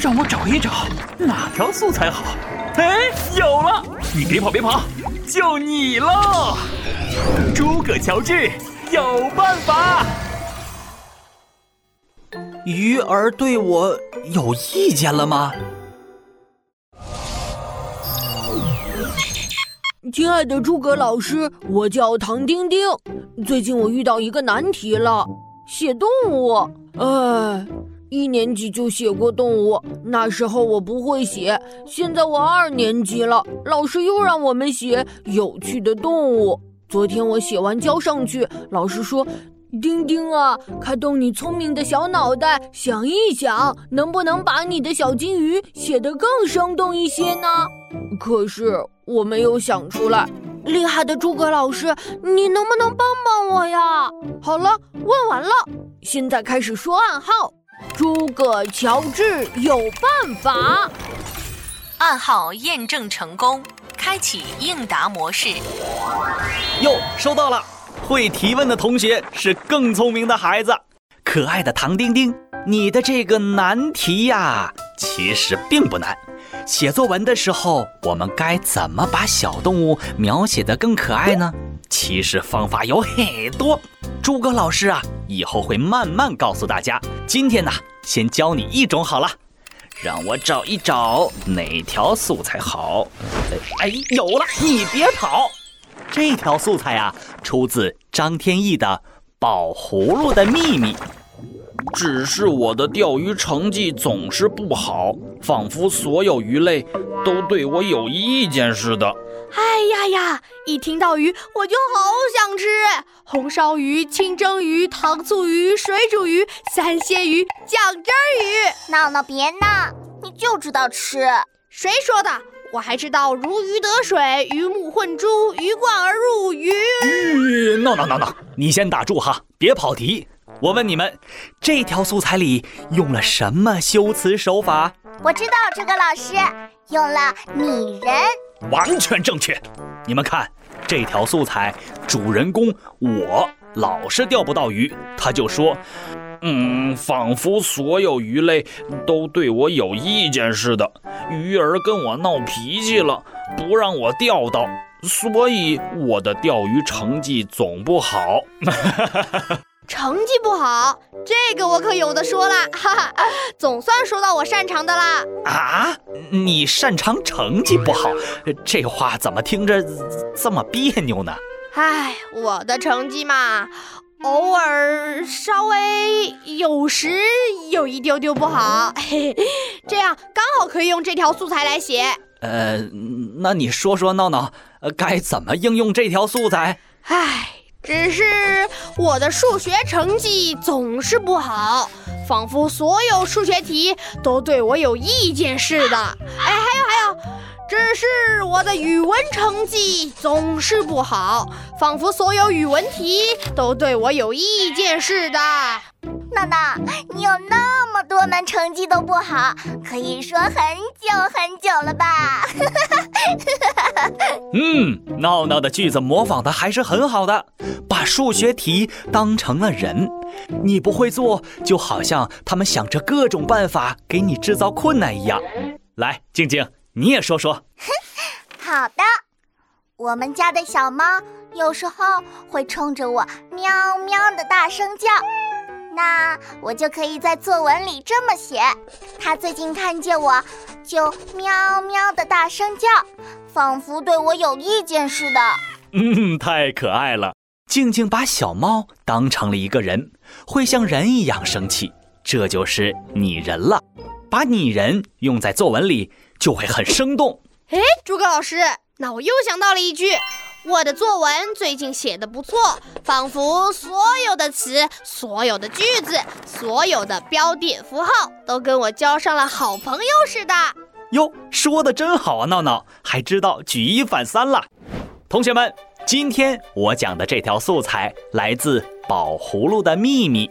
让我找一找哪条素材好。哎，有了！你别跑，别跑，就你喽！诸葛乔治有办法。鱼儿对我有意见了吗？亲爱的诸葛老师，我叫唐丁丁。最近我遇到一个难题了，写动物。哎，一年级就写过动物，那时候我不会写。现在我二年级了，老师又让我们写有趣的动物。昨天我写完交上去，老师说。丁丁啊，开动你聪明的小脑袋，想一想，能不能把你的小金鱼写得更生动一些呢？可是我没有想出来。厉害的诸葛老师，你能不能帮帮我呀？好了，问完了，现在开始说暗号。诸葛乔治有办法，暗号验证成功，开启应答模式。哟，收到了。会提问的同学是更聪明的孩子，可爱的唐丁丁，你的这个难题呀，其实并不难。写作文的时候，我们该怎么把小动物描写得更可爱呢？其实方法有很多，诸葛老师啊，以后会慢慢告诉大家。今天呢，先教你一种好了，让我找一找哪条素材好。哎，有了，你别跑。这条素材啊，出自张天翼的《宝葫芦的秘密》。只是我的钓鱼成绩总是不好，仿佛所有鱼类都对我有意见似的。哎呀呀！一听到鱼，我就好想吃红烧鱼、清蒸鱼、糖醋鱼、水煮鱼、三鲜鱼、酱汁鱼。闹闹别闹，你就知道吃。谁说的？我还知道如鱼得水、鱼目混珠、鱼贯而入、鱼……闹闹闹闹，你先打住哈，别跑题。我问你们，这条素材里用了什么修辞手法？我知道，这个老师用了拟人，完全正确。你们看，这条素材主人公我老是钓不到鱼，他就说。嗯，仿佛所有鱼类都对我有意见似的。鱼儿跟我闹脾气了，不让我钓到，所以我的钓鱼成绩总不好。成绩不好，这个我可有的说了。哈哈，总算说到我擅长的啦。啊，你擅长成绩不好？这话怎么听着这么别扭呢？唉，我的成绩嘛。偶尔稍微有时有一丢丢不好，嘿嘿，这样刚好可以用这条素材来写。呃，那你说说闹闹，呃，该怎么应用这条素材？唉，只是我的数学成绩总是不好，仿佛所有数学题都对我有意见似的。哎，还有还有。只是我的语文成绩总是不好，仿佛所有语文题都对我有意见似的。闹闹，你有那么多门成绩都不好，可以说很久很久了吧？哈哈哈哈哈嗯，闹闹的句子模仿的还是很好的，把数学题当成了人，你不会做，就好像他们想着各种办法给你制造困难一样。来，静静。你也说说，好的。我们家的小猫有时候会冲着我喵喵的大声叫，那我就可以在作文里这么写：它最近看见我就喵喵的大声叫，仿佛对我有意见似的。嗯，太可爱了。静静把小猫当成了一个人，会像人一样生气，这就是拟人了。把拟人用在作文里。就会很生动。哎，诸葛老师，那我又想到了一句，我的作文最近写的不错，仿佛所有的词、所有的句子、所有的标点符号都跟我交上了好朋友似的。哟，说的真好啊，闹闹还知道举一反三了。同学们，今天我讲的这条素材来自《宝葫芦的秘密》。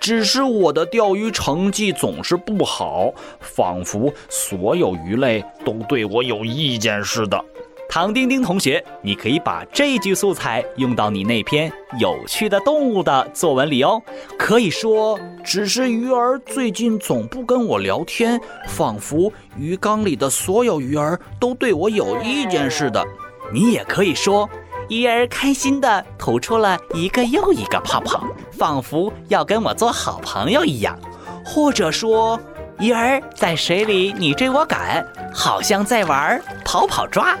只是我的钓鱼成绩总是不好，仿佛所有鱼类都对我有意见似的。唐丁丁同学，你可以把这句素材用到你那篇有趣的动物的作文里哦。可以说，只是鱼儿最近总不跟我聊天，仿佛鱼缸里的所有鱼儿都对我有意见似的。你也可以说，鱼儿开心地吐出了一个又一个泡泡，仿佛要跟我做好朋友一样。或者说，鱼儿在水里你追我赶，好像在玩跑跑抓。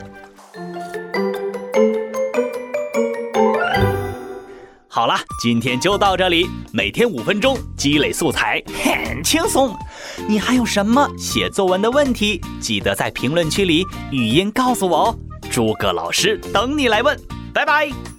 好了，今天就到这里。每天五分钟，积累素材很轻松。你还有什么写作文的问题？记得在评论区里语音告诉我哦。诸葛老师等你来问，拜拜。